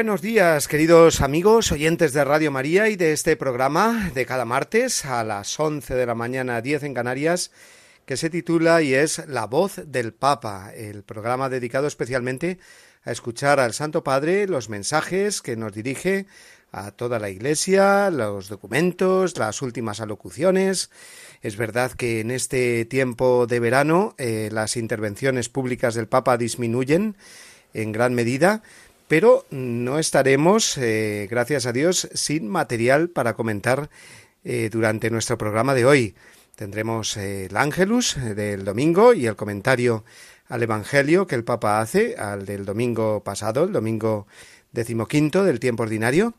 Buenos días, queridos amigos, oyentes de Radio María y de este programa de cada martes a las 11 de la mañana, 10 en Canarias, que se titula y es La voz del Papa, el programa dedicado especialmente a escuchar al Santo Padre los mensajes que nos dirige a toda la Iglesia, los documentos, las últimas alocuciones. Es verdad que en este tiempo de verano eh, las intervenciones públicas del Papa disminuyen en gran medida, pero no estaremos, eh, gracias a Dios, sin material para comentar eh, durante nuestro programa de hoy. Tendremos eh, el Ángelus del domingo y el comentario al Evangelio que el Papa hace, al del domingo pasado, el domingo decimoquinto del tiempo ordinario,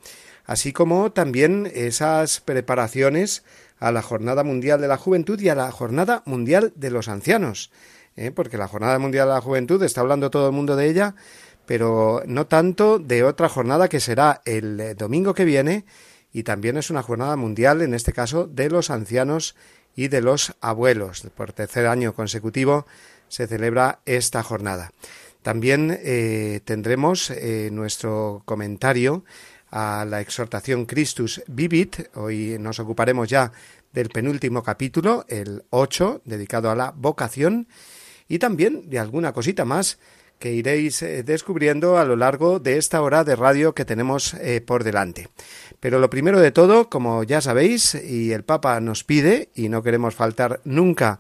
así como también esas preparaciones a la Jornada Mundial de la Juventud y a la Jornada Mundial de los Ancianos, porque la Jornada Mundial de la Juventud está hablando todo el mundo de ella, pero no tanto de otra jornada que será el eh, domingo que viene y también es una jornada mundial, en este caso, de los ancianos y de los abuelos. Por tercer año consecutivo se celebra esta jornada. También eh, tendremos eh, nuestro comentario a la exhortación Christus Vivit. Hoy nos ocuparemos ya del penúltimo capítulo, el 8, dedicado a la vocación, y también de alguna cosita más que iréis eh, descubriendo a lo largo de esta hora de radio que tenemos eh, por delante. Pero lo primero de todo, como ya sabéis, y el Papa nos pide, y no queremos faltar nunca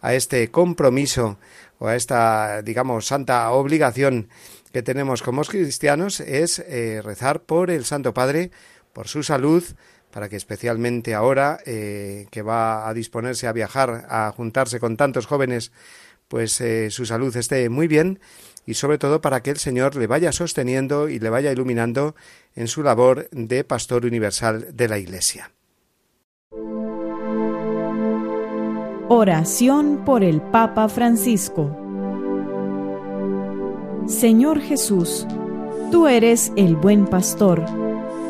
a este compromiso o a esta, digamos, santa obligación que tenemos como cristianos, es eh, rezar por el Santo Padre, por su salud, para que especialmente ahora que va a disponerse a viajar, a juntarse con tantos jóvenes, pues su salud esté muy bien y sobre todo para que el Señor le vaya sosteniendo y le vaya iluminando en su labor de pastor universal de la Iglesia. Oración por el Papa Francisco Señor Jesús, tú eres el buen pastor,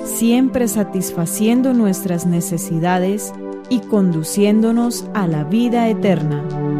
siempre satisfaciendo nuestras necesidades y conduciéndonos a la vida eterna.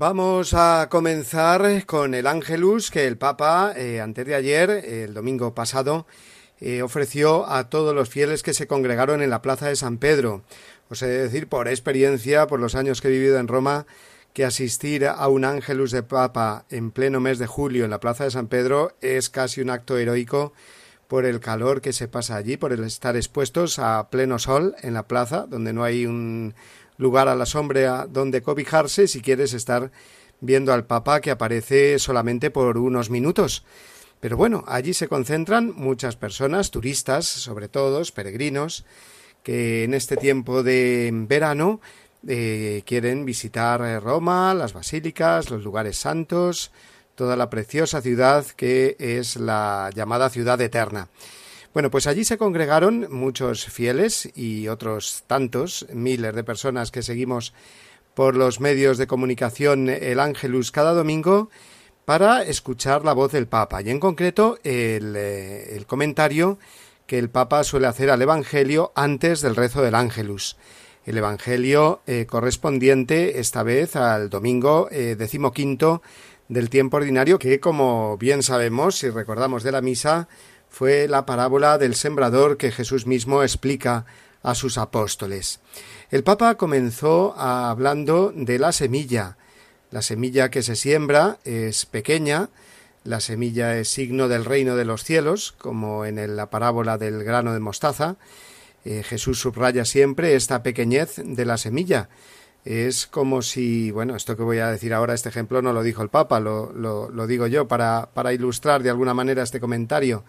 Vamos a comenzar con el Ángelus que el Papa, eh, antes de ayer, el domingo pasado, eh, ofreció a todos los fieles que se congregaron en la plaza de San Pedro. Os he de decir por experiencia, por los años que he vivido en Roma, que asistir a un Ángelus de Papa en pleno mes de julio en la plaza de San Pedro es casi un acto heroico por el calor que se pasa allí, por el estar expuestos a pleno sol en la plaza, donde no hay un lugar a la sombra donde cobijarse si quieres estar viendo al Papa que aparece solamente por unos minutos. Pero bueno, allí se concentran muchas personas, turistas, sobre todo, peregrinos, que en este tiempo de verano eh, quieren visitar eh, Roma, las basílicas, los lugares santos, toda la preciosa ciudad que es la llamada ciudad eterna. Bueno, pues allí se congregaron muchos fieles y otros tantos, miles de personas que seguimos por los medios de comunicación el Ángelus cada domingo para escuchar la voz del Papa y en concreto el, eh, comentario que el Papa suele hacer al Evangelio antes del rezo del Ángelus. El Evangelio eh, correspondiente esta vez al domingo eh, decimoquinto del tiempo ordinario, que como bien sabemos, si recordamos de la misa, fue la parábola del sembrador que Jesús mismo explica a sus apóstoles. El Papa comenzó hablando de la semilla. La semilla que se siembra es pequeña, la semilla es signo del reino de los cielos, como en la parábola del grano de mostaza. Eh, Jesús subraya siempre esta pequeñez de la semilla. Es como si, bueno, esto que voy a decir ahora, este ejemplo no lo dijo el Papa, lo, lo, digo yo para, para, ilustrar de alguna manera este comentario.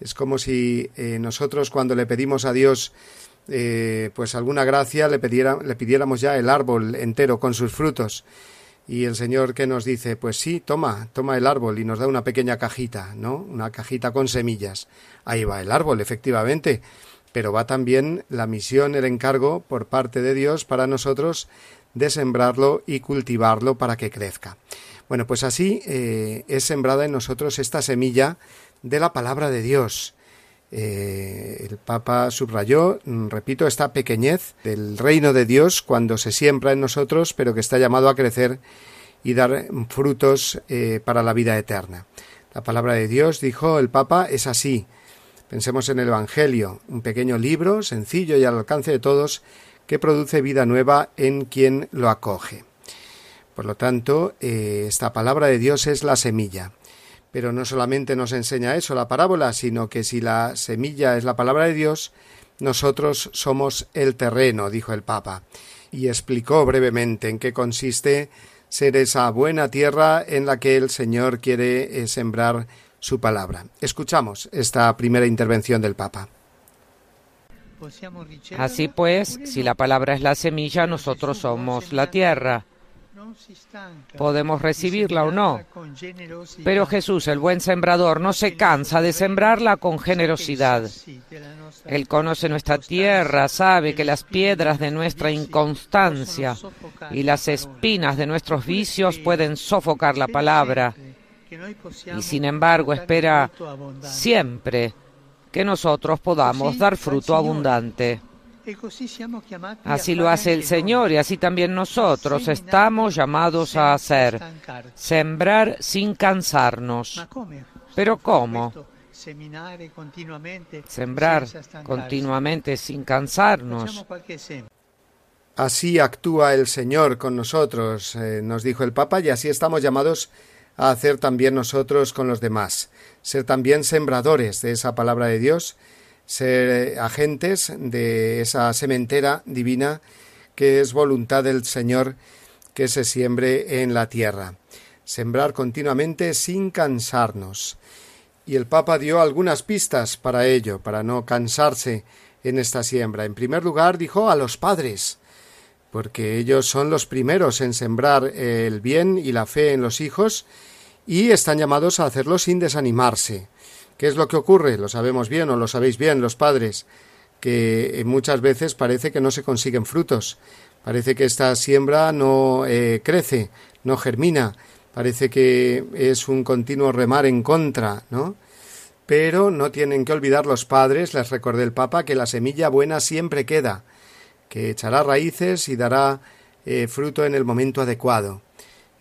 Es como si eh, nosotros cuando le pedimos a Dios eh, pues alguna gracia le, le pidiéramos ya el árbol entero con sus frutos. Y el Señor que nos dice, pues sí, toma, toma el árbol y nos da una pequeña cajita, ¿no? Una cajita con semillas. Ahí va el árbol, efectivamente. Pero va también la misión, el encargo por parte de Dios para nosotros de sembrarlo y cultivarlo para que crezca. Bueno, pues así eh, es sembrada en nosotros esta semilla de la palabra de Dios. Eh, el Papa subrayó, mm, repito, esta pequeñez del reino de Dios cuando se siembra en nosotros, pero que está llamado a crecer y dar frutos eh, para la vida eterna. La palabra de Dios, dijo el Papa, es así. Pensemos en el Evangelio, un pequeño libro, sencillo y al alcance de todos, que produce vida nueva en quien lo acoge. Por lo tanto, eh, esta palabra de Dios es la semilla. Pero no solamente nos enseña eso la parábola, sino que si la semilla es la palabra de Dios, nosotros somos el terreno, dijo el Papa, y explicó brevemente en qué consiste ser esa buena tierra en la que el Señor quiere eh, sembrar su palabra. Escuchamos esta primera intervención del Papa. Así pues, si la palabra es la semilla, nosotros somos la tierra. Podemos recibirla o no. Pero Jesús, el buen sembrador, no se cansa de sembrarla con generosidad. Él conoce nuestra tierra, sabe que las piedras de nuestra inconstancia y las espinas de nuestros vicios pueden sofocar la palabra. Y sin embargo espera siempre que nosotros podamos dar fruto abundante. Así lo hace el Señor y así también nosotros estamos llamados a hacer, sembrar sin cansarnos. Pero ¿cómo? Sembrar continuamente sin cansarnos. Así actúa el Señor con nosotros, eh, nos dijo el Papa, y así estamos llamados a hacer también nosotros con los demás, ser también sembradores de esa palabra de Dios ser agentes de esa sementera divina que es voluntad del Señor que se siembre en la tierra. Sembrar continuamente sin cansarnos. Y el Papa dio algunas pistas para ello, para no cansarse en esta siembra. En primer lugar, dijo a los padres, porque ellos son los primeros en sembrar el bien y la fe en los hijos y están llamados a hacerlo sin desanimarse. ¿Qué es lo que ocurre? Lo sabemos bien o lo sabéis bien los padres, que muchas veces parece que no se consiguen frutos, parece que esta siembra no eh, crece, no germina, parece que es un continuo remar en contra, ¿no? Pero no tienen que olvidar los padres, les recordé el Papa, que la semilla buena siempre queda, que echará raíces y dará eh, fruto en el momento adecuado.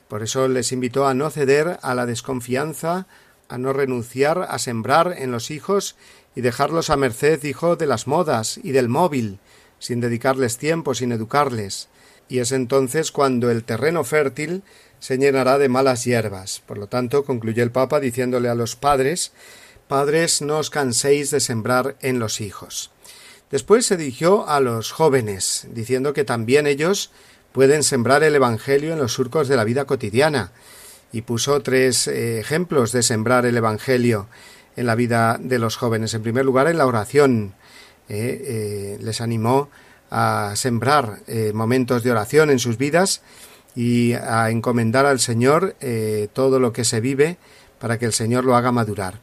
Por eso les invitó a no ceder a la desconfianza, a no renunciar a sembrar en los hijos y dejarlos a merced, hijo, de las modas y del móvil, sin dedicarles tiempo, sin educarles. Y es entonces cuando el terreno fértil se llenará de malas hierbas. Por lo tanto, concluyó el Papa diciéndole a los padres Padres, no os canséis de sembrar en los hijos. Después se dirigió a los jóvenes, diciendo que también ellos pueden sembrar el Evangelio en los surcos de la vida cotidiana, y puso tres eh, ejemplos de sembrar el Evangelio en la vida de los jóvenes. En primer lugar, en la oración. Eh, eh, les animó a sembrar momentos de oración en sus vidas y a encomendar al Señor todo lo que se vive para que el Señor lo haga madurar.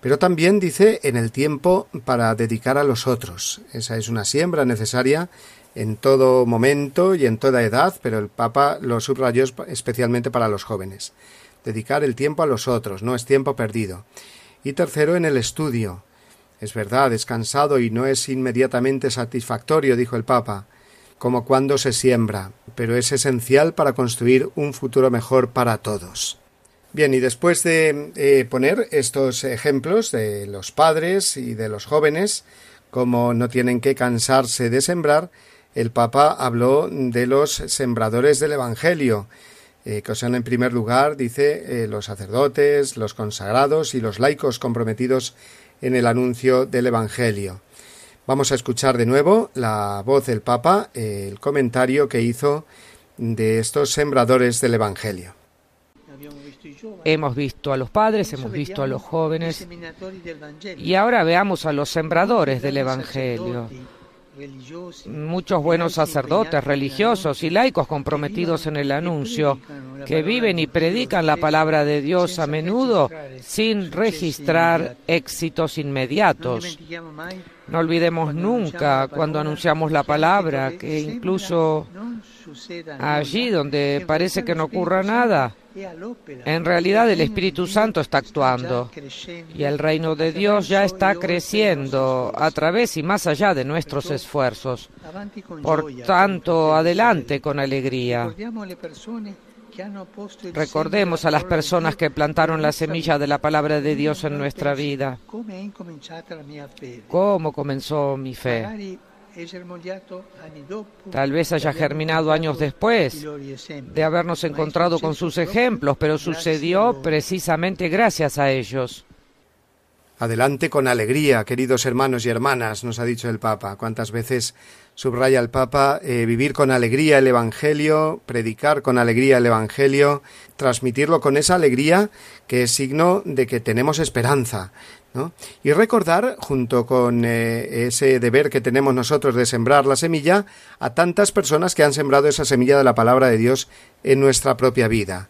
Pero también dice en el tiempo para dedicar a los otros. Esa es una siembra necesaria en todo momento y en toda edad, pero el Papa lo subrayó especialmente para los jóvenes. dedicar el tiempo a los otros, no es tiempo perdido. Y tercero, en el estudio. Es verdad, es cansado y no es inmediatamente satisfactorio, dijo el Papa, como cuando se siembra, pero es esencial para construir un futuro mejor para todos. Bien, y después de eh, poner estos ejemplos de los padres y de los jóvenes, como no tienen que cansarse de sembrar, el Papa habló de los sembradores del Evangelio, eh, que son en primer lugar, dice, eh, los sacerdotes, los consagrados y los laicos comprometidos en el anuncio del Evangelio. Vamos a escuchar de nuevo la voz del Papa, el comentario que hizo de estos sembradores del Evangelio. Hemos visto a los padres, hemos visto a los jóvenes y ahora veamos a los sembradores del Evangelio muchos buenos sacerdotes religiosos y laicos comprometidos en el anuncio, que viven y predican la palabra de Dios a menudo sin registrar éxitos inmediatos. No olvidemos nunca cuando anunciamos la palabra que incluso allí donde parece que no ocurra nada, en realidad el Espíritu Santo está actuando y el reino de Dios ya está creciendo a través y más allá de nuestros esfuerzos. Por tanto, adelante con alegría. Recordemos a las personas que plantaron la semilla de la palabra de Dios en nuestra vida. ¿Cómo comenzó mi fe? Tal vez haya germinado años después de habernos encontrado con sus ejemplos, pero sucedió precisamente gracias a ellos. Adelante con alegría, queridos hermanos y hermanas, nos ha dicho el Papa. ¿Cuántas veces subraya el Papa eh, vivir con alegría el Evangelio, predicar con alegría el Evangelio, transmitirlo con esa alegría que es signo de que tenemos esperanza, y recordar, junto con eh, ese deber que tenemos nosotros de sembrar la semilla, a tantas personas que han sembrado esa semilla de la palabra de Dios en nuestra propia vida.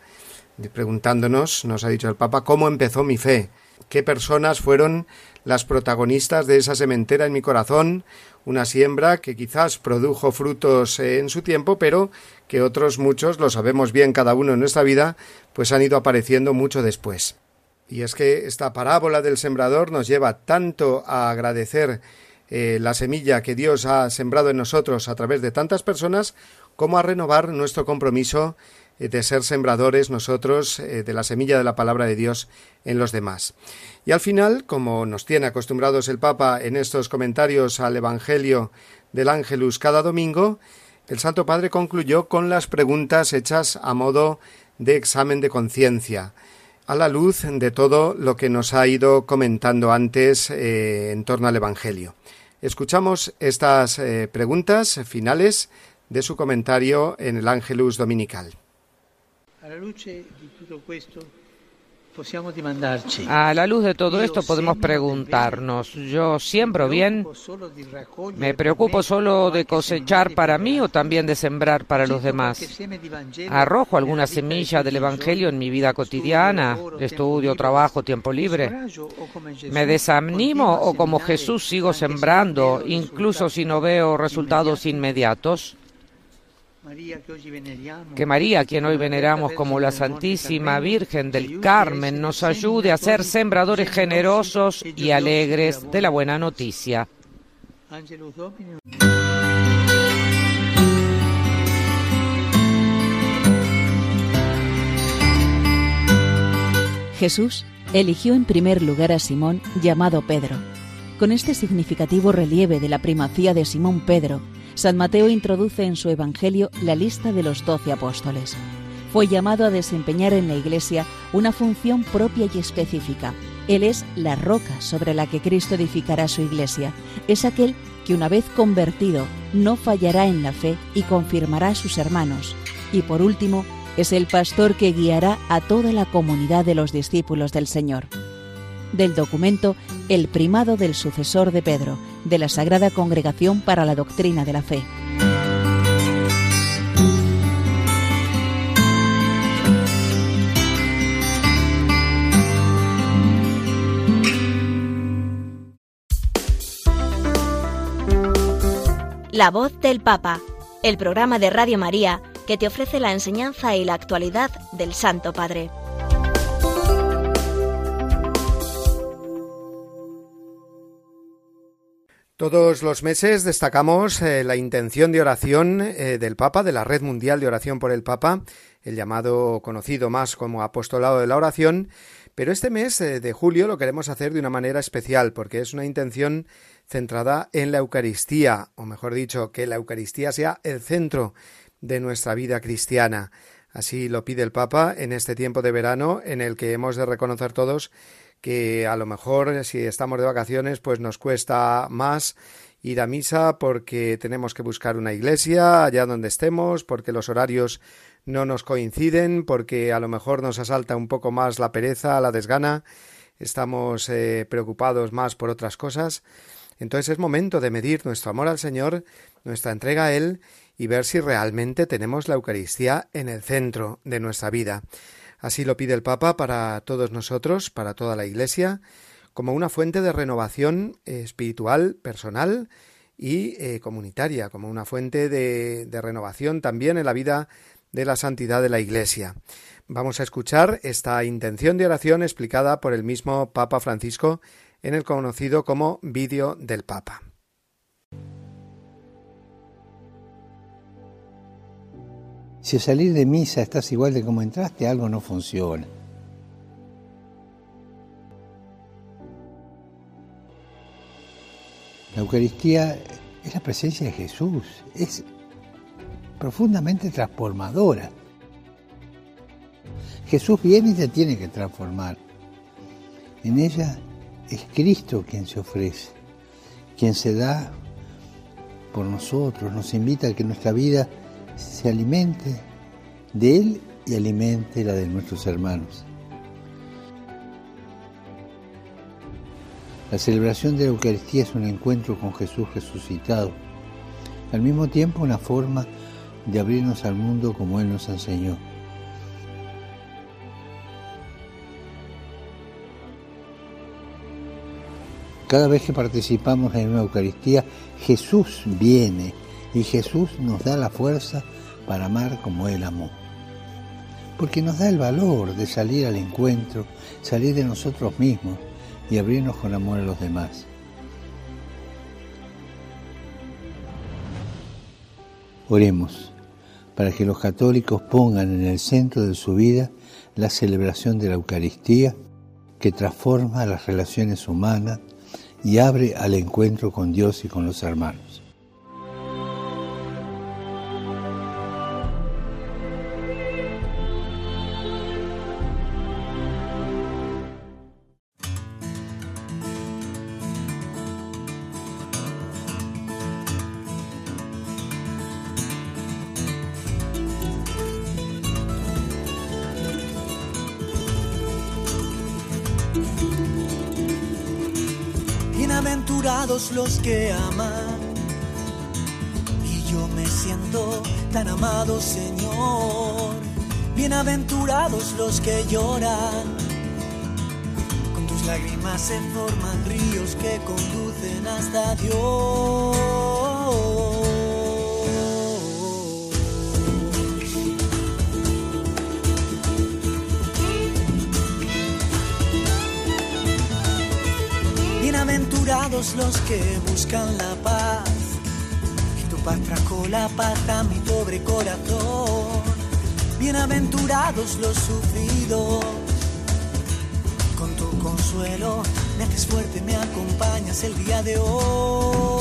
Preguntándonos, nos ha dicho el Papa, cómo empezó mi fe, qué personas fueron las protagonistas de esa sementera en mi corazón, una siembra que quizás produjo frutos en su tiempo, pero que otros muchos, lo sabemos bien cada uno en nuestra vida, pues han ido apareciendo mucho después. Y es que esta parábola del sembrador nos lleva tanto a agradecer eh, la semilla que Dios ha sembrado en nosotros a través de tantas personas, como a renovar nuestro compromiso eh, de ser sembradores nosotros eh, de la semilla de la palabra de Dios en los demás. Y al final, como nos tiene acostumbrados el Papa en estos comentarios al Evangelio del Ángelus cada domingo, el Santo Padre concluyó con las preguntas hechas a modo de examen de conciencia a la luz de todo lo que nos ha ido comentando antes eh, en torno al Evangelio. Escuchamos estas eh, preguntas finales de su comentario en el Ángelus Dominical. A la a la luz de todo esto podemos preguntarnos, ¿yo siembro bien? ¿Me preocupo solo de cosechar para mí o también de sembrar para los demás? ¿Arrojo alguna semilla del Evangelio en mi vida cotidiana, estudio, trabajo, tiempo libre? ¿Me desanimo o como Jesús sigo sembrando, incluso si no veo resultados inmediatos? Que María, quien hoy veneramos como la Santísima Virgen del Carmen, nos ayude a ser sembradores generosos y alegres de la buena noticia. Jesús eligió en primer lugar a Simón llamado Pedro. Con este significativo relieve de la primacía de Simón Pedro, San Mateo introduce en su Evangelio la lista de los doce apóstoles. Fue llamado a desempeñar en la Iglesia una función propia y específica. Él es la roca sobre la que Cristo edificará su Iglesia. Es aquel que una vez convertido no fallará en la fe y confirmará a sus hermanos. Y por último, es el pastor que guiará a toda la comunidad de los discípulos del Señor. Del documento El primado del sucesor de Pedro, de la Sagrada Congregación para la Doctrina de la Fe. La voz del Papa, el programa de Radio María que te ofrece la enseñanza y la actualidad del Santo Padre. Todos los meses destacamos eh, la intención de oración eh, del Papa, de la Red Mundial de Oración por el Papa, el llamado conocido más como Apostolado de la Oración, pero este mes eh, de julio lo queremos hacer de una manera especial porque es una intención centrada en la Eucaristía, o mejor dicho, que la Eucaristía sea el centro de nuestra vida cristiana. Así lo pide el Papa en este tiempo de verano en el que hemos de reconocer todos que a lo mejor si estamos de vacaciones pues nos cuesta más ir a misa porque tenemos que buscar una iglesia allá donde estemos, porque los horarios no nos coinciden, porque a lo mejor nos asalta un poco más la pereza, la desgana, estamos eh, preocupados más por otras cosas. Entonces es momento de medir nuestro amor al Señor, nuestra entrega a Él y ver si realmente tenemos la Eucaristía en el centro de nuestra vida. Así lo pide el Papa para todos nosotros, para toda la Iglesia, como una fuente de renovación espiritual, personal y eh, comunitaria, como una fuente de, de renovación también en la vida de la santidad de la Iglesia. Vamos a escuchar esta intención de oración explicada por el mismo Papa Francisco en el conocido como vídeo del Papa. Si al salir de misa estás igual de como entraste, algo no funciona. La Eucaristía es la presencia de Jesús, es profundamente transformadora. Jesús viene y te tiene que transformar. En ella es Cristo quien se ofrece, quien se da por nosotros, nos invita a que nuestra vida se alimente de Él y alimente la de nuestros hermanos. La celebración de la Eucaristía es un encuentro con Jesús resucitado, al mismo tiempo una forma de abrirnos al mundo como Él nos enseñó. Cada vez que participamos en una Eucaristía, Jesús viene y Jesús nos da la fuerza para amar como Él amó. Porque nos da el valor de salir al encuentro, salir de nosotros mismos y abrirnos con amor a los demás. Oremos para que los católicos pongan en el centro de su vida la celebración de la Eucaristía que transforma las relaciones humanas y abre al encuentro con Dios y con los hermanos. Los que aman. Y yo me siento tan amado, Señor. Bienaventurados los que lloran. Con tus lágrimas se forman ríos que conducen hasta Dios. Bienaventurados los que buscan la paz, y tu paz trajo la paz a mi pobre corazón. Bienaventurados los sufridos, con tu consuelo me haces fuerte, me acompañas el día de hoy.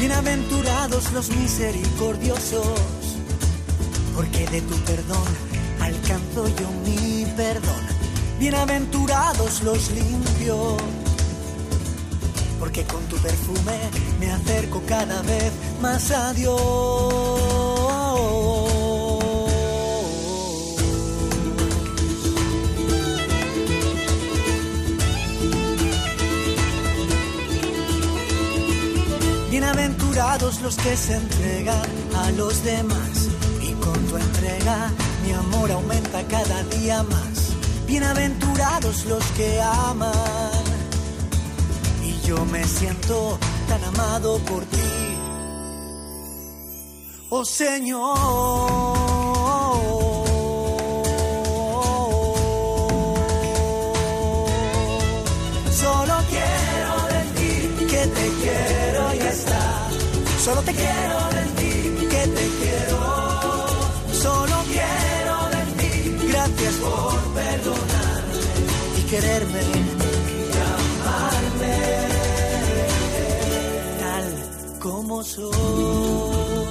Bienaventurados los misericordiosos, porque de tu perdón alcanzo yo mi perdón bienaventurados los limpios, porque con tu perfume me acerco cada vez más a Dios. Bienaventurados los que se entregan a los demás y con tu entrega mi amor aumenta cada día más. Bienaventurados los que aman y yo me siento tan amado por ti. Oh Señor. Solo te quiero ti, que te quiero. Solo quiero ti, Gracias por perdonarme y quererme y amarme tal como soy.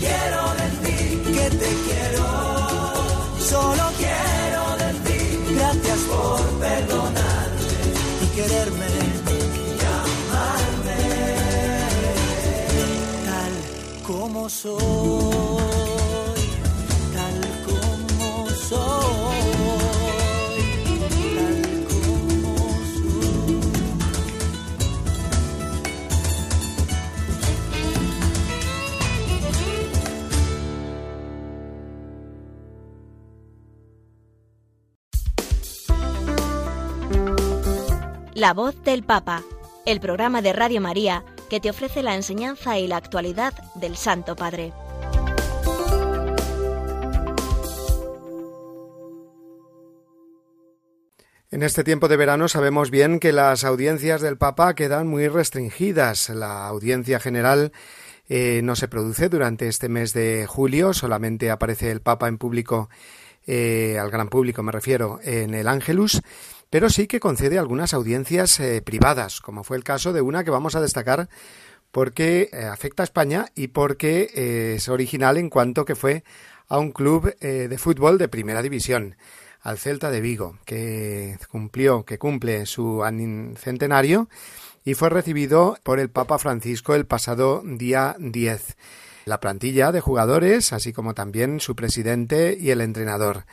quiero de ti que te quiero. Solo quiero de ti gracias por perdonarme y quererme. y amarme Tal Como soy. La voz del Papa, el programa de Radio María que te ofrece la enseñanza y la actualidad del Santo Padre. En este tiempo de verano sabemos bien que las audiencias del Papa quedan muy restringidas. La audiencia general eh, no se produce durante este mes de julio, solamente aparece el Papa en público, eh, al gran público me refiero, en el Ángelus pero sí que concede algunas audiencias eh, privadas, como fue el caso de una que vamos a destacar porque eh, afecta a España y porque eh, es original en cuanto que fue a un club de fútbol de primera división, al Celta de Vigo, que cumplió, que cumple su centenario y fue recibido por el Papa Francisco el pasado día 10. La plantilla de jugadores, así como también su presidente y el entrenador.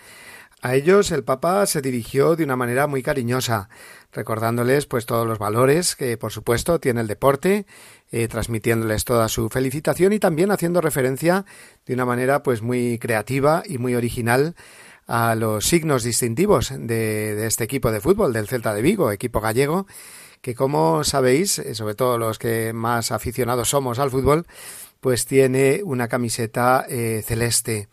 A ellos el Papa se dirigió de una manera muy cariñosa, recordándoles pues todos los valores que por supuesto tiene el deporte, eh, transmitiéndoles toda su felicitación y también haciendo referencia de una manera pues muy creativa y muy original a los signos distintivos de, este equipo de fútbol del Celta de Vigo, equipo gallego, que como sabéis, eh, sobre todo los que más aficionados somos al fútbol, pues tiene una camiseta eh, celeste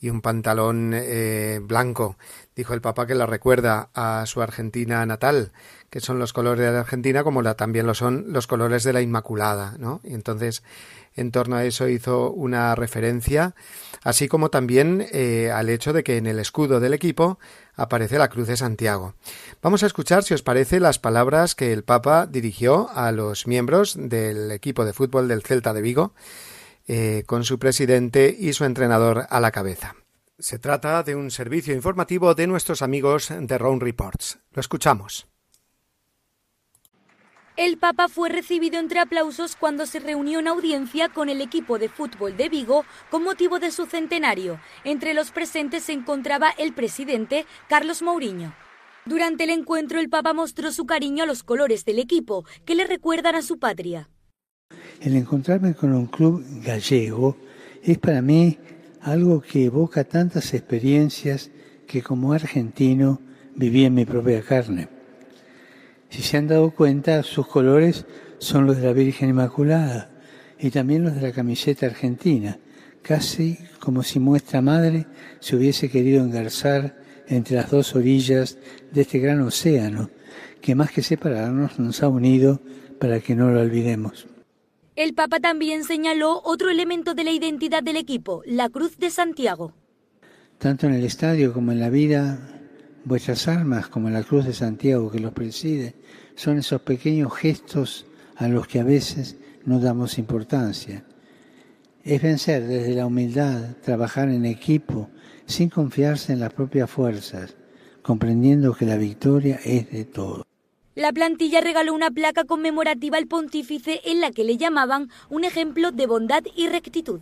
y un pantalón eh, blanco. Dijo el Papa que la recuerda a su Argentina natal, que son los colores de la Argentina como la, también lo son los colores de la Inmaculada, ¿no? Y entonces, en torno a eso hizo una referencia, así como también eh, al hecho de que en el escudo del equipo aparece la Cruz de Santiago. Vamos a escuchar, si os parece, las palabras que el Papa dirigió a los miembros del equipo de fútbol del Celta de Vigo, eh, con su presidente y su entrenador a la cabeza. Se trata de un servicio informativo de nuestros amigos de Round Reports. Lo escuchamos. El Papa fue recibido entre aplausos cuando se reunió en audiencia con el equipo de fútbol de Vigo con motivo de su centenario. Entre los presentes se encontraba el presidente Carlos Mourinho. Durante el encuentro el Papa mostró su cariño a los colores del equipo que le recuerdan a su patria. El encontrarme con un club gallego es para mí algo que evoca tantas experiencias que como argentino viví en mi propia carne. Si se han dado cuenta, sus colores son los de la Virgen Inmaculada y también los de la camiseta argentina, casi como si nuestra madre se hubiese querido engarzar entre las dos orillas de este gran océano, que más que separarnos nos ha unido para que no lo olvidemos. El Papa también señaló otro elemento de la identidad del equipo, la Cruz de Santiago. Tanto en el estadio como en la vida Vuestras almas, como la cruz de Santiago que los preside, son esos pequeños gestos a los que a veces no damos importancia. Es vencer desde la humildad, trabajar en equipo, sin confiarse en las propias fuerzas, comprendiendo que la victoria es de todos. La plantilla regaló una placa conmemorativa al pontífice en la que le llamaban un ejemplo de bondad y rectitud.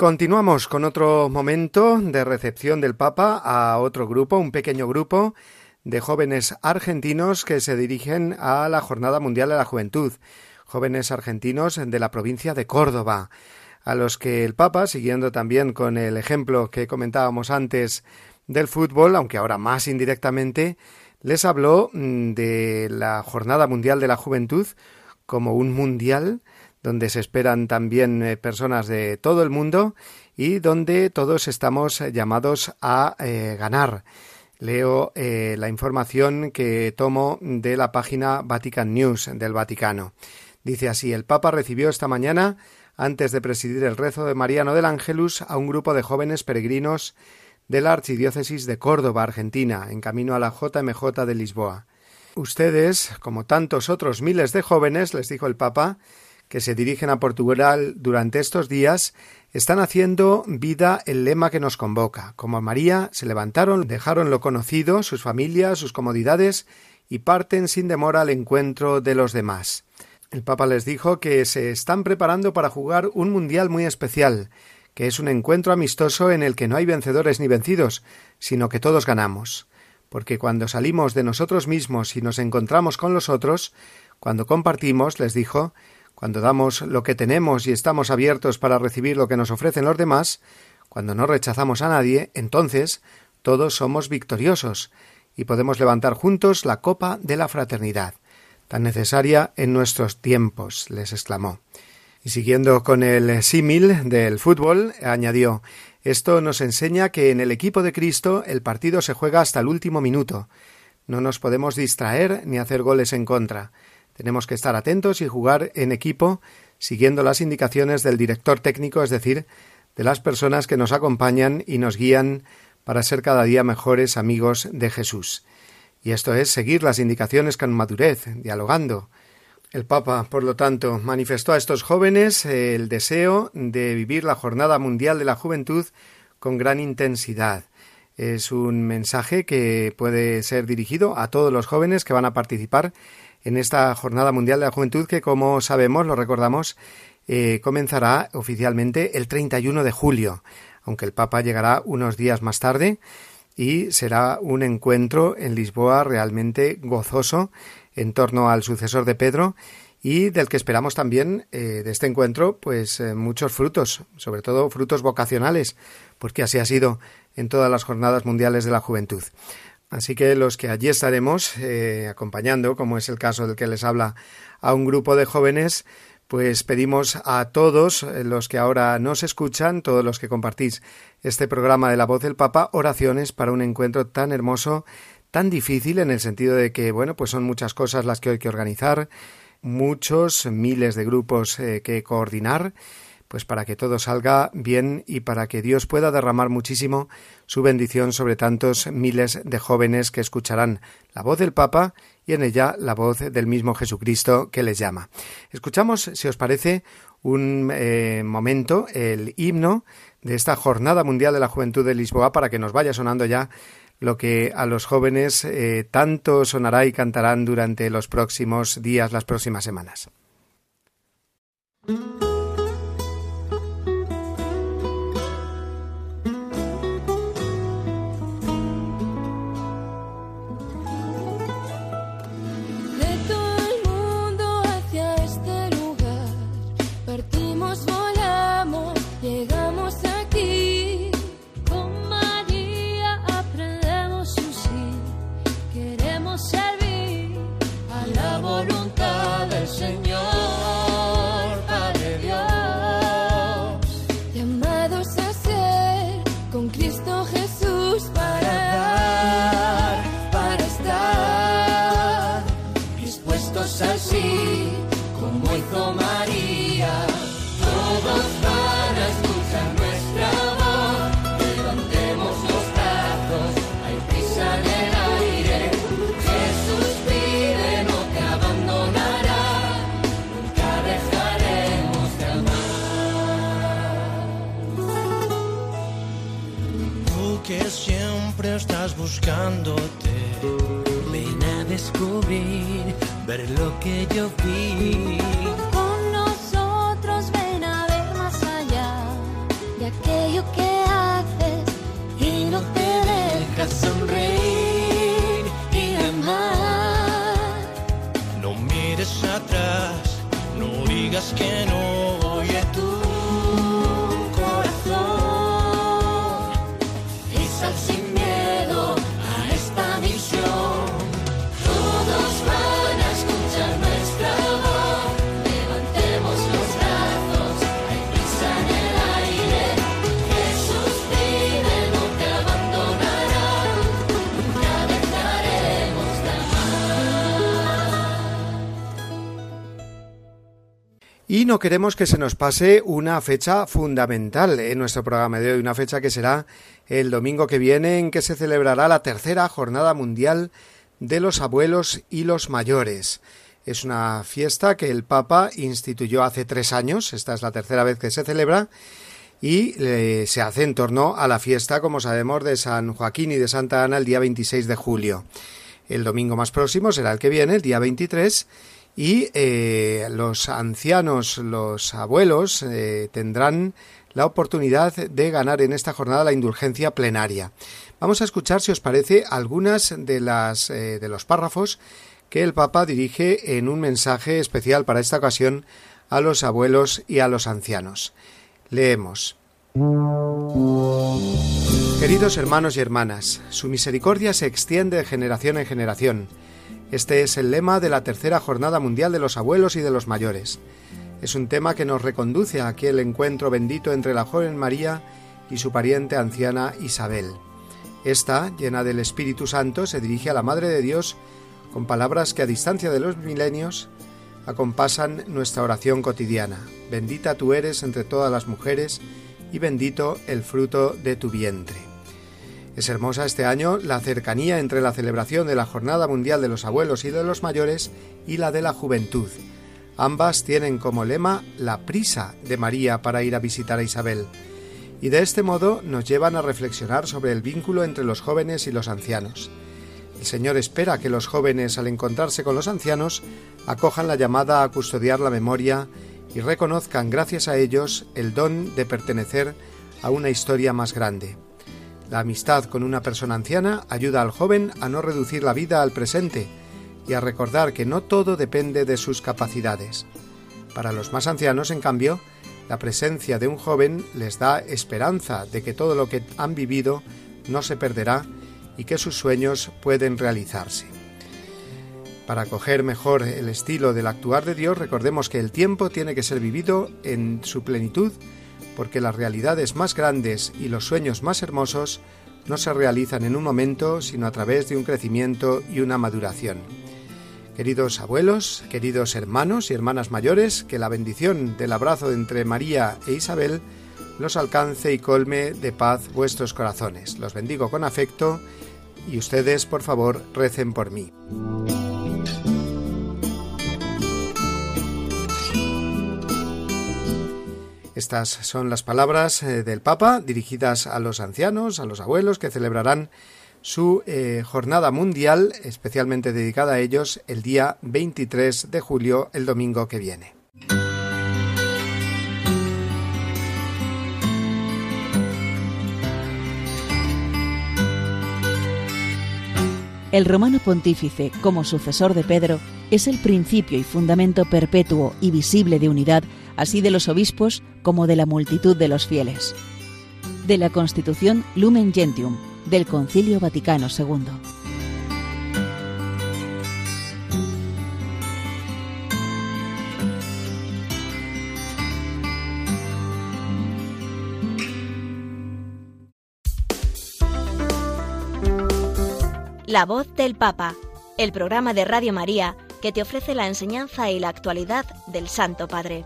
Continuamos con otro momento de recepción del Papa a otro grupo, un pequeño grupo de jóvenes argentinos que se dirigen a la Jornada Mundial de la Juventud, jóvenes argentinos de la provincia de Córdoba, a los que el Papa, siguiendo también con el ejemplo que comentábamos antes del fútbol, aunque ahora más indirectamente, les habló mm, de la Jornada Mundial de la Juventud como un mundial donde se esperan también eh, personas de todo el mundo y donde todos estamos llamados a eh, ganar. Leo eh, la información que tomo de la página Vatican News del Vaticano. Dice así, el Papa recibió esta mañana, antes de presidir el rezo de Mariano del Ángelus, a un grupo de jóvenes peregrinos de la Archidiócesis de Córdoba, Argentina, en camino a la JMJ de Lisboa. Ustedes, como tantos otros miles de jóvenes, les dijo el Papa, que se dirigen a Portugal durante estos días están haciendo vida el lema que nos convoca. Como María, se levantaron, dejaron lo conocido, sus familias, sus comodidades, y parten sin demora al encuentro de los demás. El Papa les dijo que se están preparando para jugar un mundial muy especial, que es un encuentro amistoso en el que no hay vencedores ni vencidos, sino que todos ganamos. Porque cuando salimos de nosotros mismos y nos encontramos con los otros, cuando compartimos, les dijo, cuando damos lo que tenemos y estamos abiertos para recibir lo que nos ofrecen los demás, cuando no rechazamos a nadie, entonces todos somos victoriosos y podemos levantar juntos la copa de la fraternidad, tan necesaria en nuestros tiempos, les exclamó. Y siguiendo con el símil del fútbol, añadió Esto nos enseña que en el equipo de Cristo el partido se juega hasta el último minuto. No nos podemos distraer ni hacer goles en contra. Tenemos que estar atentos y jugar en equipo siguiendo las indicaciones del director técnico, es decir, de las personas que nos acompañan y nos guían para ser cada día mejores amigos de Jesús. Y esto es seguir las indicaciones con madurez, dialogando. El Papa, por lo tanto, manifestó a estos jóvenes el deseo de vivir la Jornada Mundial de la Juventud con gran intensidad. Es un mensaje que puede ser dirigido a todos los jóvenes que van a participar en esta Jornada Mundial de la Juventud que, como sabemos, lo recordamos, eh, comenzará oficialmente el 31 de julio, aunque el Papa llegará unos días más tarde y será un encuentro en Lisboa realmente gozoso en torno al sucesor de Pedro y del que esperamos también eh, de este encuentro pues eh, muchos frutos, sobre todo frutos vocacionales, porque así ha sido en todas las jornadas mundiales de la juventud. Así que los que allí estaremos eh, acompañando, como es el caso del que les habla a un grupo de jóvenes, pues pedimos a todos eh, los que ahora nos escuchan, todos los que compartís este programa de la voz del Papa, oraciones para un encuentro tan hermoso, tan difícil en el sentido de que, bueno, pues son muchas cosas las que hay que organizar, muchos miles de grupos eh, que coordinar pues para que todo salga bien y para que Dios pueda derramar muchísimo su bendición sobre tantos miles de jóvenes que escucharán la voz del Papa y en ella la voz del mismo Jesucristo que les llama. Escuchamos, si os parece, un eh, momento, el himno de esta Jornada Mundial de la Juventud de Lisboa para que nos vaya sonando ya lo que a los jóvenes eh, tanto sonará y cantarán durante los próximos días, las próximas semanas. No queremos que se nos pase una fecha fundamental en nuestro programa de hoy, una fecha que será el domingo que viene en que se celebrará la tercera Jornada Mundial de los Abuelos y los Mayores. Es una fiesta que el Papa instituyó hace tres años, esta es la tercera vez que se celebra, y eh, se hace en torno a la fiesta, como sabemos, de San Joaquín y de Santa Ana el día 26 de julio. El domingo más próximo será el que viene, el día 23, y eh, los ancianos, los abuelos, eh, tendrán la oportunidad de ganar en esta jornada la indulgencia plenaria. Vamos a escuchar, si os parece, algunas de las eh, de los párrafos que el Papa dirige en un mensaje especial para esta ocasión a los abuelos y a los ancianos. Leemos. Queridos hermanos y hermanas, su misericordia se extiende de generación en generación. Este es el lema de la tercera Jornada Mundial de los Abuelos y de los Mayores. Es un tema que nos reconduce a aquel encuentro bendito entre la joven María y su pariente anciana Isabel. Esta, llena del Espíritu Santo, se dirige a la Madre de Dios con palabras que a distancia de los milenios acompasan nuestra oración cotidiana. Bendita tú eres entre todas las mujeres y bendito el fruto de tu vientre. Es hermosa este año la cercanía entre la celebración de la Jornada Mundial de los Abuelos y de los Mayores y la de la Juventud. Ambas tienen como lema la prisa de María para ir a visitar a Isabel, y de este modo nos llevan a reflexionar sobre el vínculo entre los jóvenes y los ancianos. El Señor espera que los jóvenes, al encontrarse con los ancianos, acojan la llamada a custodiar la memoria y reconozcan, gracias a ellos, el don de pertenecer a una historia más grande. La amistad con una persona anciana ayuda al joven a no reducir la vida al presente, y a recordar que no todo depende de sus capacidades. Para los más ancianos, en cambio, la presencia de un joven les da esperanza de que todo lo que han vivido no se perderá y que sus sueños pueden realizarse. Para coger mejor el estilo del actuar de Dios, recordemos que el tiempo tiene que ser vivido en su plenitud, porque las realidades más grandes y los sueños más hermosos no se realizan en un momento, sino a través de un crecimiento y una maduración. Queridos abuelos, queridos hermanos y hermanas mayores, que la bendición del abrazo entre María e Isabel los alcance y colme de paz vuestros corazones. Los bendigo con afecto y ustedes, por favor, recen por mí. Estas son las palabras eh, del Papa dirigidas a los ancianos, a los abuelos que celebrarán su eh, jornada mundial especialmente dedicada a ellos el día 23 de julio, el domingo que viene. El romano pontífice, como sucesor de Pedro, es el principio y fundamento perpetuo y visible de unidad, así de los obispos como de la multitud de los fieles. De la Constitución Lumen Gentium, del Concilio Vaticano II. La voz del Papa, el programa de Radio María que te ofrece la enseñanza y la actualidad del Santo Padre.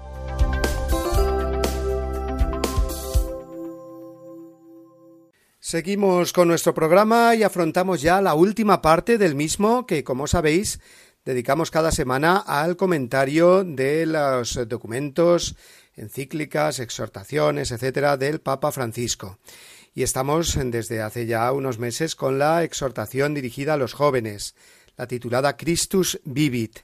Seguimos con nuestro programa y afrontamos ya la última parte del mismo que, como sabéis, dedicamos cada semana al comentario de los documentos, encíclicas, exhortaciones, etcétera, del Papa Francisco. y estamos desde hace ya unos meses con la exhortación dirigida a los jóvenes, la titulada Christus Vivit,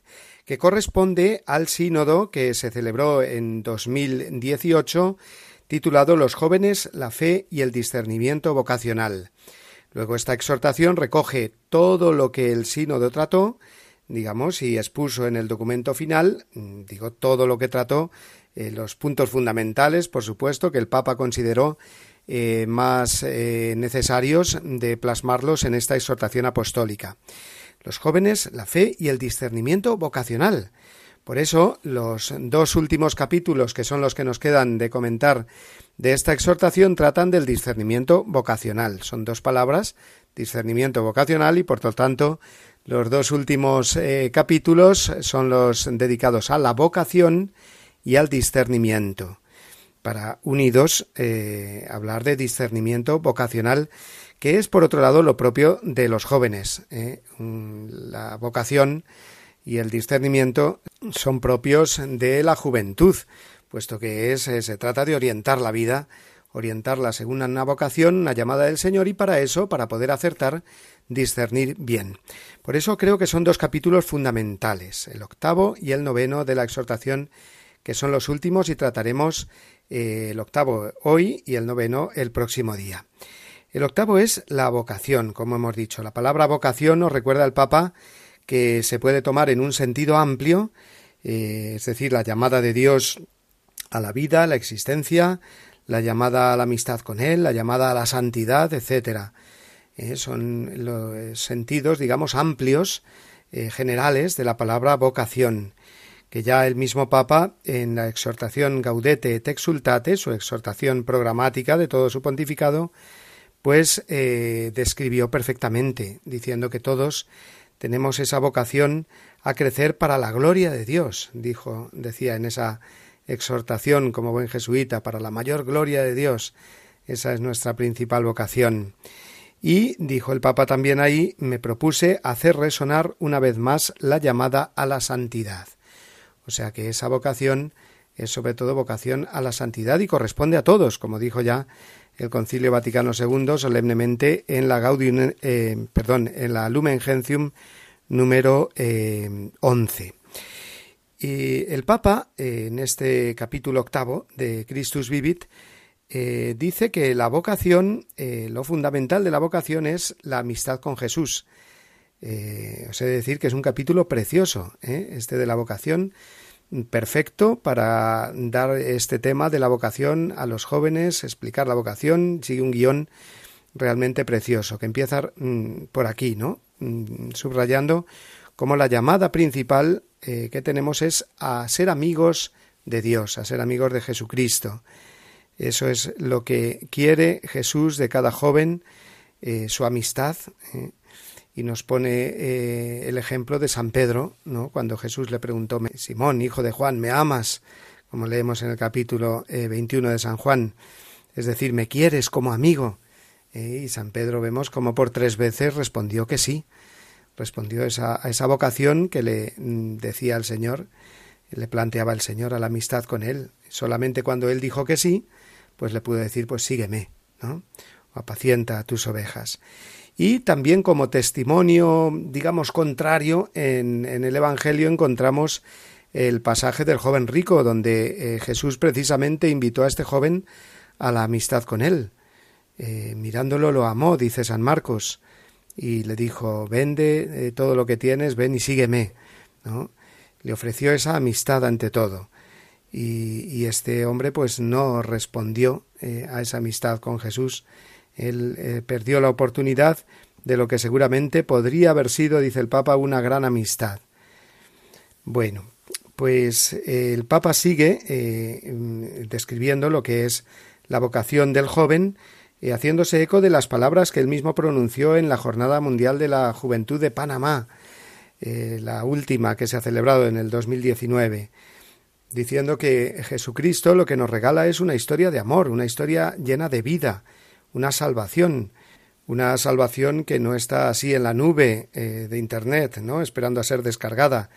que corresponde al sínodo que se celebró en 2018 titulado Los jóvenes, la fe y el discernimiento vocacional. Luego esta exhortación recoge todo lo que el sínodo trató, digamos, y expuso en el documento final, mm, digo, todo lo que trató, eh, los puntos fundamentales, por supuesto, que el Papa consideró eh, más eh, necesarios de plasmarlos en esta exhortación apostólica. Los jóvenes, la fe y el discernimiento vocacional. Por eso, los dos últimos capítulos, que son los que nos quedan de comentar de esta exhortación, tratan del discernimiento vocacional. Son dos palabras, discernimiento vocacional, y por lo tanto, los dos últimos eh, capítulos son los dedicados a la vocación y al discernimiento. Para unidos eh, hablar de discernimiento vocacional, que es por otro lado lo propio de los jóvenes. Eh. La vocación y el discernimiento son propios de la juventud, puesto que es, se trata de orientar la vida, orientarla según una vocación, una llamada del Señor, y para eso, para poder acertar, discernir bien. Por eso creo que son dos capítulos fundamentales, el octavo y el noveno de la exhortación, que son los últimos, y trataremos eh, el octavo hoy y el noveno el próximo día. El octavo es la vocación, como hemos dicho. La palabra vocación nos recuerda al Papa que se puede tomar en un sentido amplio, eh, es decir, la llamada de Dios a la vida, la existencia, la llamada a la amistad con Él, la llamada a la santidad, etcétera. Eh, son los sentidos, digamos, amplios, eh, generales de la palabra vocación, que ya el mismo Papa, en la exhortación Gaudete et Exultate, su exhortación programática de todo su pontificado, pues eh, describió perfectamente, diciendo que todos tenemos esa vocación a crecer para la gloria de Dios, dijo, decía en esa exhortación como buen jesuita, para la mayor gloria de Dios. Esa es nuestra principal vocación. Y, dijo el Papa también ahí, me propuse hacer resonar una vez más la llamada a la santidad. O sea que esa vocación es sobre todo vocación a la santidad y corresponde a todos, como dijo ya el Concilio Vaticano II solemnemente en la Gaudium, eh, perdón, en la Lumen Gentium número eh, 11. Y el Papa, eh, en este capítulo octavo de Christus Vivit, eh, dice que la vocación, eh, lo fundamental de la vocación es la amistad con Jesús. os he de decir que es un capítulo precioso, este de la vocación, perfecto para dar este tema de la vocación a los jóvenes, explicar la vocación, sigue un guion realmente precioso, que empieza mm, por aquí, ¿no? Mm, subrayando como la llamada principal eh, que tenemos es a ser amigos de Dios, a ser amigos de Jesucristo. Eso es lo que quiere Jesús de cada joven, eh, su amistad. Eh, y nos pone el ejemplo de San Pedro, ¿no? cuando Jesús le preguntó, Simón, hijo de Juan, ¿me amas? Como leemos en el capítulo 21 de San Juan. Es decir, ¿me quieres como amigo? y San Pedro vemos como por tres veces respondió que sí respondió esa, a esa vocación que le mm, decía el Señor, le planteaba el Señor a la amistad con él. Solamente cuando él dijo que sí, pues le pudo decir, pues sígueme, ¿no? Apacienta tus ovejas. Y también como testimonio, digamos, contrario, en, el Evangelio encontramos el pasaje del joven rico, donde eh, Jesús precisamente invitó a este joven a la amistad con él. Eh, mirándolo lo amó, dice San Marcos y le dijo, vende eh, todo lo que tienes, ven y sígueme. ¿no? Le ofreció esa amistad ante todo. Y, este hombre pues no respondió a esa amistad con Jesús. Él eh, perdió la oportunidad de lo que seguramente podría haber sido, dice el Papa, una gran amistad. Bueno, pues el Papa sigue describiendo lo que es la vocación del joven, y haciéndose eco de las palabras que él mismo pronunció en la Jornada Mundial de la Juventud de Panamá, eh, la última que se ha celebrado en el 2019, diciendo que Jesucristo lo que nos regala es una historia de amor, una historia llena de vida, una salvación, una salvación que no está así en la nube eh, de Internet, ¿no? esperando a ser descargada,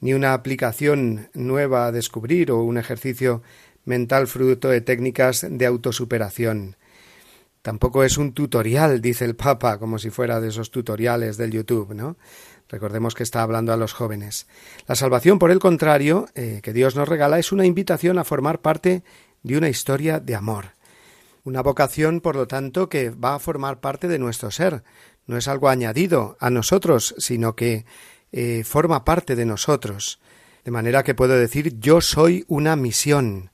ni una aplicación nueva a descubrir o un ejercicio mental fruto de técnicas de autosuperación Tampoco es un tutorial, dice el Papa, como si fuera de esos tutoriales del YouTube, ¿no? Recordemos que está hablando a los jóvenes. La salvación, por el contrario, eh, que Dios nos regala, es una invitación a formar parte de una historia de amor. Una vocación, por lo tanto, que va a formar parte de nuestro ser. No es algo añadido a nosotros, sino que eh, forma parte de nosotros. De manera que puedo decir yo soy una misión,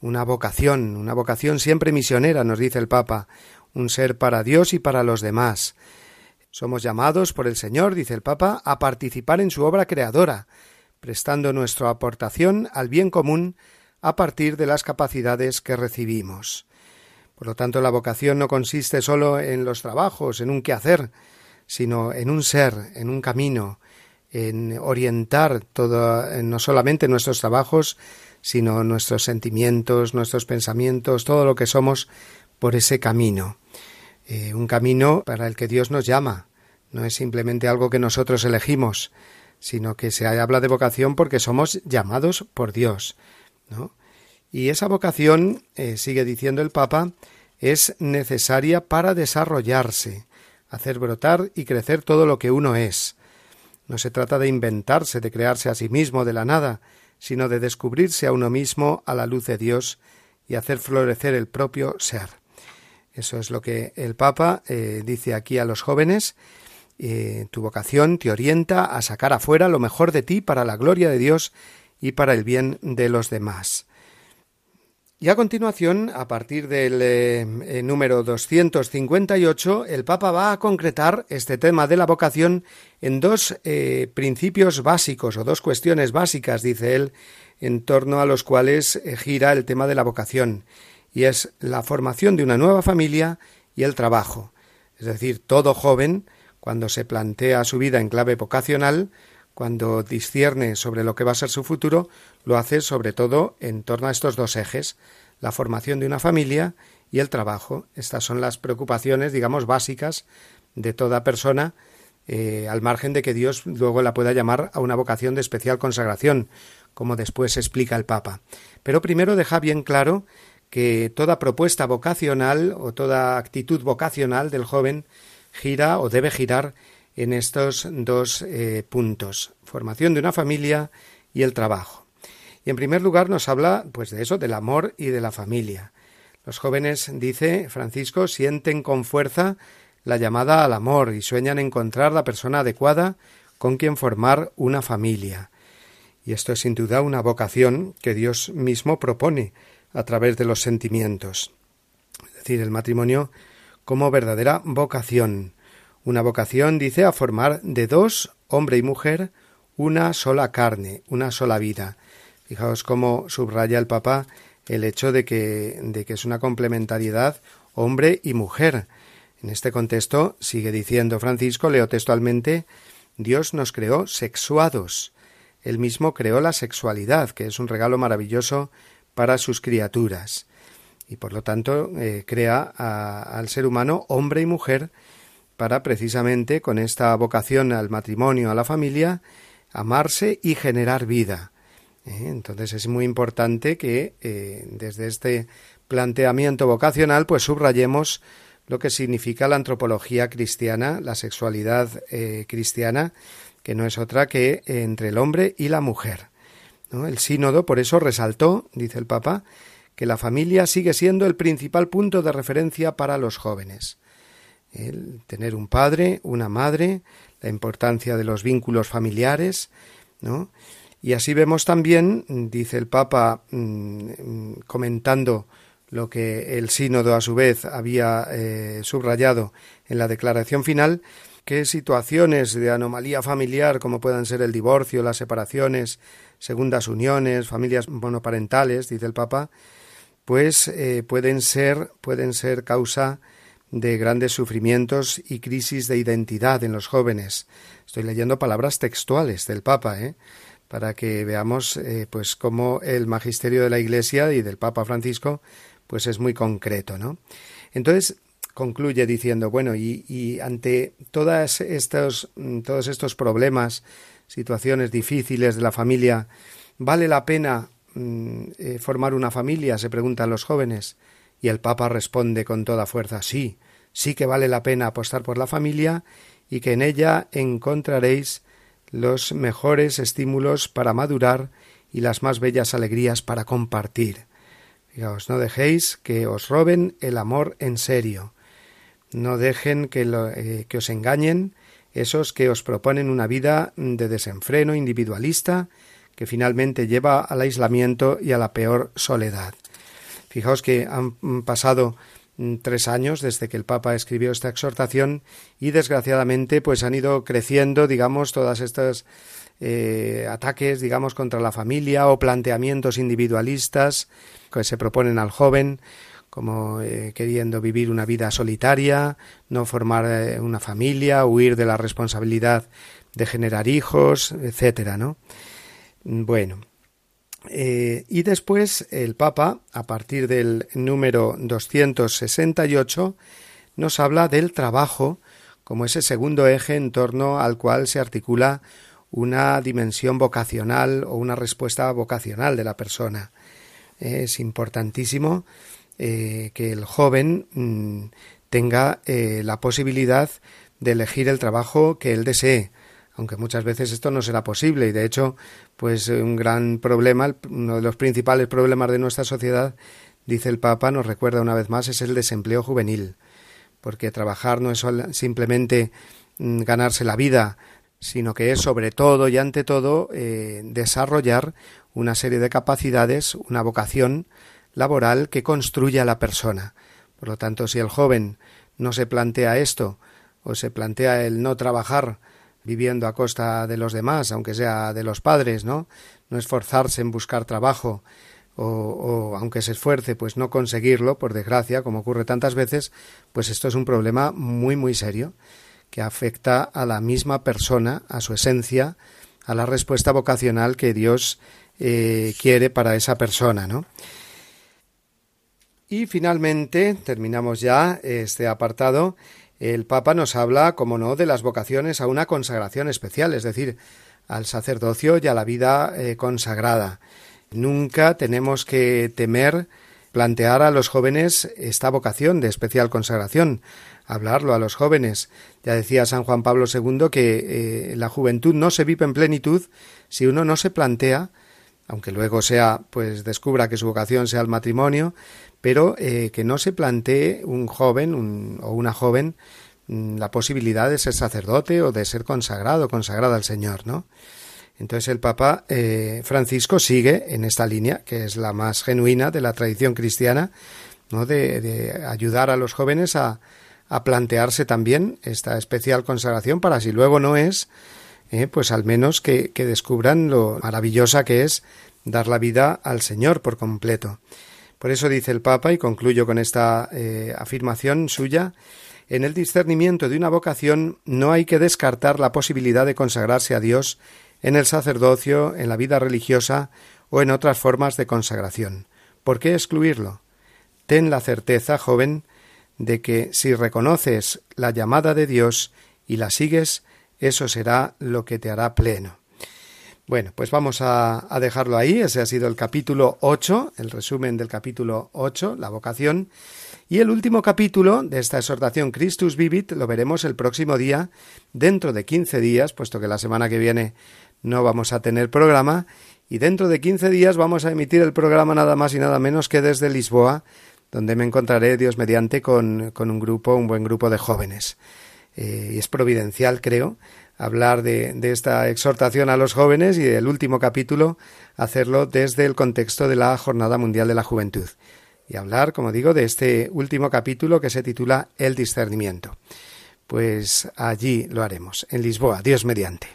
una vocación, una vocación siempre misionera, nos dice el Papa, un ser para Dios y para los demás. Somos llamados por el Señor, dice el Papa, a participar en su obra creadora, prestando nuestra aportación al bien común a partir de las capacidades que recibimos. Por lo tanto, la vocación no consiste solo en los trabajos, en un quehacer, sino en un ser, en un camino, en orientar todo, no solamente nuestros trabajos, sino nuestros sentimientos, nuestros pensamientos, todo lo que somos por ese camino. Eh, un camino para el que Dios nos llama. No es simplemente algo que nosotros elegimos, sino que se habla de vocación porque somos llamados por Dios. ¿no? Y esa vocación, eh, sigue diciendo el Papa, es necesaria para desarrollarse, hacer brotar y crecer todo lo que uno es. No se trata de inventarse, de crearse a sí mismo de la nada, sino de descubrirse a uno mismo a la luz de Dios y hacer florecer el propio ser. Eso es lo que el Papa eh, dice aquí a los jóvenes. Eh, tu vocación te orienta a sacar afuera lo mejor de ti para la gloria de Dios y para el bien de los demás. Y a continuación, a partir del eh, número 258, el Papa va a concretar este tema de la vocación en dos principios básicos o dos cuestiones básicas, dice él, en torno a los cuales gira el tema de la vocación y es la formación de una nueva familia y el trabajo. Es decir, todo joven, cuando se plantea su vida en clave vocacional, cuando discierne sobre lo que va a ser su futuro, lo hace sobre todo en torno a estos dos ejes, la formación de una familia y el trabajo. Estas son las preocupaciones, digamos, básicas de toda persona, eh, al margen de que Dios luego la pueda llamar a una vocación de especial consagración, como después explica el Papa. Pero primero deja bien claro que toda propuesta vocacional o toda actitud vocacional del joven gira o debe girar en estos dos eh, puntos formación de una familia y el trabajo y en primer lugar nos habla pues de eso del amor y de la familia los jóvenes dice Francisco sienten con fuerza la llamada al amor y sueñan encontrar la persona adecuada con quien formar una familia y esto es sin duda una vocación que Dios mismo propone a través de los sentimientos. Es decir, el matrimonio como verdadera vocación. Una vocación, dice, a formar de dos, hombre y mujer, una sola carne, una sola vida. Fijaos cómo subraya el Papa el hecho de que, es una complementariedad hombre y mujer. En este contexto, sigue diciendo Francisco, leo textualmente, Dios nos creó sexuados. Él mismo creó la sexualidad, que es un regalo maravilloso para sus criaturas y por lo tanto eh, crea al ser humano hombre y mujer para precisamente con esta vocación al matrimonio, a la familia, amarse y generar vida. ¿eh? Entonces es muy importante que eh, desde este planteamiento vocacional pues subrayemos lo que significa la antropología cristiana, la sexualidad cristiana, que no es otra que entre el hombre y la mujer. El sínodo por eso resaltó, dice el Papa, que la familia sigue siendo el principal punto de referencia para los jóvenes. El tener un padre, una madre, la importancia de los vínculos familiares, ¿no? Y así vemos también, dice el Papa, mm, comentando lo que el sínodo a su vez había eh, subrayado en la declaración final, que situaciones de anomalía familiar como puedan ser el divorcio, las separaciones, segundas uniones, familias monoparentales, dice el Papa, pues eh, pueden ser pueden ser causa de grandes sufrimientos y crisis de identidad en los jóvenes. Estoy leyendo palabras textuales del Papa, ¿eh? para que veamos eh, pues cómo el magisterio de la Iglesia y del Papa Francisco pues es muy concreto, ¿no? Entonces concluye diciendo bueno y, ante todas estos todos estos problemas situaciones difíciles de la familia, ¿vale la pena mm, eh, formar una familia? se preguntan los jóvenes. Y el Papa responde con toda fuerza sí, sí que vale la pena apostar por la familia y que en ella encontraréis los mejores estímulos para madurar y las más bellas alegrías para compartir. Fijaos, no dejéis que os roben el amor en serio. No dejen que, eh, que os engañen esos que os proponen una vida de desenfreno individualista que finalmente lleva al aislamiento y a la peor soledad. Fijaos que han pasado mm, tres años desde que el Papa escribió esta exhortación y desgraciadamente pues han ido creciendo digamos todas estas eh, ataques digamos contra la familia o planteamientos individualistas que se proponen al joven como eh, queriendo vivir una vida solitaria, no formar eh, una familia, huir de la responsabilidad de generar hijos, etcétera, ¿no? Bueno, eh, y después el Papa, a partir del número 268, nos habla del trabajo como ese segundo eje en torno al cual se articula una dimensión vocacional o una respuesta vocacional de la persona. Es importantísimo eh, que el joven mm, tenga eh, la posibilidad de elegir el trabajo que él desee, aunque muchas veces esto no será posible y de hecho pues un gran problema, uno de los principales problemas de nuestra sociedad, dice el Papa, nos recuerda una vez más, es el desempleo juvenil, porque trabajar no es simplemente mm, ganarse la vida, sino que es sobre todo y ante todo eh, desarrollar una serie de capacidades, una vocación laboral que construya a la persona. Por lo tanto, si el joven no se plantea esto, o se plantea el no trabajar, viviendo a costa de los demás, aunque sea de los padres, ¿no? No esforzarse en buscar trabajo o, aunque se esfuerce, pues no conseguirlo, por desgracia, como ocurre tantas veces, pues esto es un problema muy, muy serio que afecta a la misma persona, a su esencia, a la respuesta vocacional que Dios eh, quiere para esa persona, ¿no? Y finalmente, terminamos ya este apartado, el Papa nos habla, como no, de las vocaciones a una consagración especial, es decir, al sacerdocio y a la vida eh, consagrada. Nunca tenemos que temer plantear a los jóvenes esta vocación de especial consagración, hablarlo a los jóvenes. Ya decía San Juan Pablo II que eh, la juventud no se vive en plenitud si uno no se plantea, aunque luego sea, pues descubra que su vocación sea el matrimonio, pero eh, que no se plantee un joven o una joven mm, la posibilidad de ser sacerdote o de ser consagrado, consagrada al Señor, ¿no? Entonces el Papa eh, Francisco sigue en esta línea, que es la más genuina de la tradición cristiana, ¿no? de, ayudar a los jóvenes a, plantearse también esta especial consagración para si luego no es, eh, pues al menos que descubran lo maravillosa que es dar la vida al Señor por completo. Por eso dice el Papa, y concluyo con esta eh, afirmación suya, en el discernimiento de una vocación no hay que descartar la posibilidad de consagrarse a Dios en el sacerdocio, en la vida religiosa o en otras formas de consagración. ¿Por qué excluirlo? Ten la certeza, joven, de que si reconoces la llamada de Dios y la sigues, eso será lo que te hará pleno. Bueno, pues vamos a, dejarlo ahí. Ese ha sido el capítulo 8, el resumen del capítulo 8, la vocación. Y el último capítulo de esta exhortación Christus Vivit lo veremos el próximo día, dentro de 15 días, puesto que la semana que viene no vamos a tener programa. Y dentro de 15 días vamos a emitir el programa nada más y nada menos que desde Lisboa, donde me encontraré, Dios mediante, con, un grupo, un buen grupo de jóvenes. Eh, y es providencial, creo, hablar de, esta exhortación a los jóvenes y el último capítulo hacerlo desde el contexto de la Jornada Mundial de la Juventud y hablar, como digo, de este último capítulo que se titula El discernimiento. Pues allí lo haremos, en Lisboa, Dios mediante.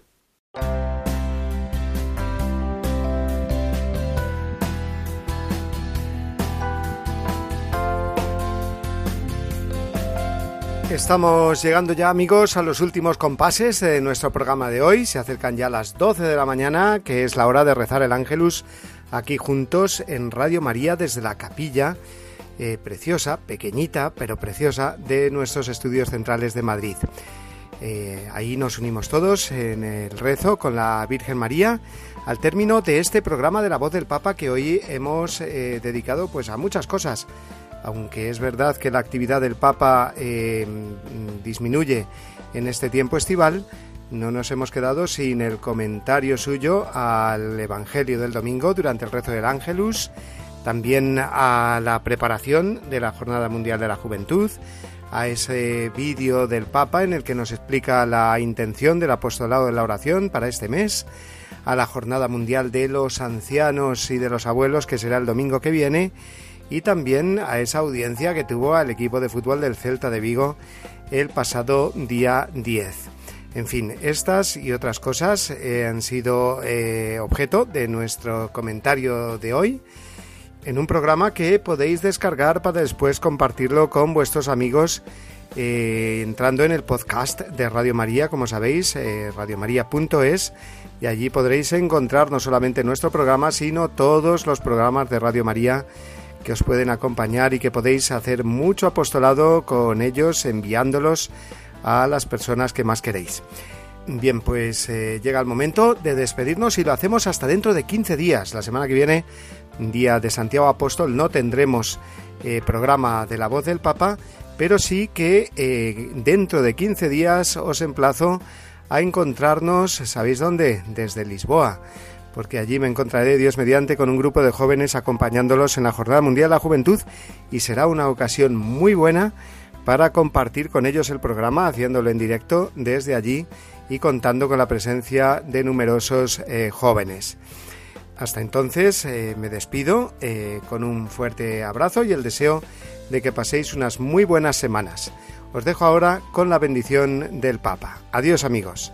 Estamos llegando ya amigos a los últimos compases de nuestro programa de hoy. Se acercan ya las 12 de la mañana, que es la hora de rezar el ángelus aquí juntos en Radio María desde la capilla eh, preciosa, pequeñita, pero preciosa de nuestros estudios centrales de Madrid. Eh, ahí nos unimos todos en el rezo con la Virgen María al término de este programa de la voz del Papa que hoy hemos eh, dedicado pues a muchas cosas. Aunque es verdad que la actividad del Papa eh, disminuye en este tiempo estival, no nos hemos quedado sin el comentario suyo al Evangelio del domingo durante el rezo del Ángelus, también a la preparación de la Jornada Mundial de la Juventud, a ese vídeo del Papa en el que nos explica la intención del apostolado de la oración para este mes, a la Jornada Mundial de los Ancianos y de los Abuelos, que será el domingo que viene, y también a esa audiencia que tuvo al equipo de fútbol del Celta de Vigo el pasado día 10. En fin, estas y otras cosas eh, han sido eh, objeto de nuestro comentario de hoy en un programa que podéis descargar para después compartirlo con vuestros amigos eh, entrando en el podcast de Radio María, como sabéis, eh, radiomaria.es, y allí podréis encontrar no solamente nuestro programa, sino todos los programas de Radio María que os pueden acompañar y que podéis hacer mucho apostolado con ellos, enviándolos a las personas que más queréis. Bien, pues eh, llega el momento de despedirnos y lo hacemos hasta dentro de 15 días. La semana que viene día de Santiago Apóstol, no tendremos eh, programa de la voz del Papa, pero sí que eh, dentro de 15 días os emplazo a encontrarnos, ¿sabéis dónde? Desde Lisboa, porque allí me encontraré Dios mediante con un grupo de jóvenes acompañándolos en la Jornada Mundial de la Juventud y será una ocasión muy buena para compartir con ellos el programa, haciéndolo en directo desde allí y contando con la presencia de numerosos eh, jóvenes. Hasta entonces eh, me despido eh, con un fuerte abrazo y el deseo de que paséis unas muy buenas semanas. Os dejo ahora con la bendición del Papa. Adiós amigos.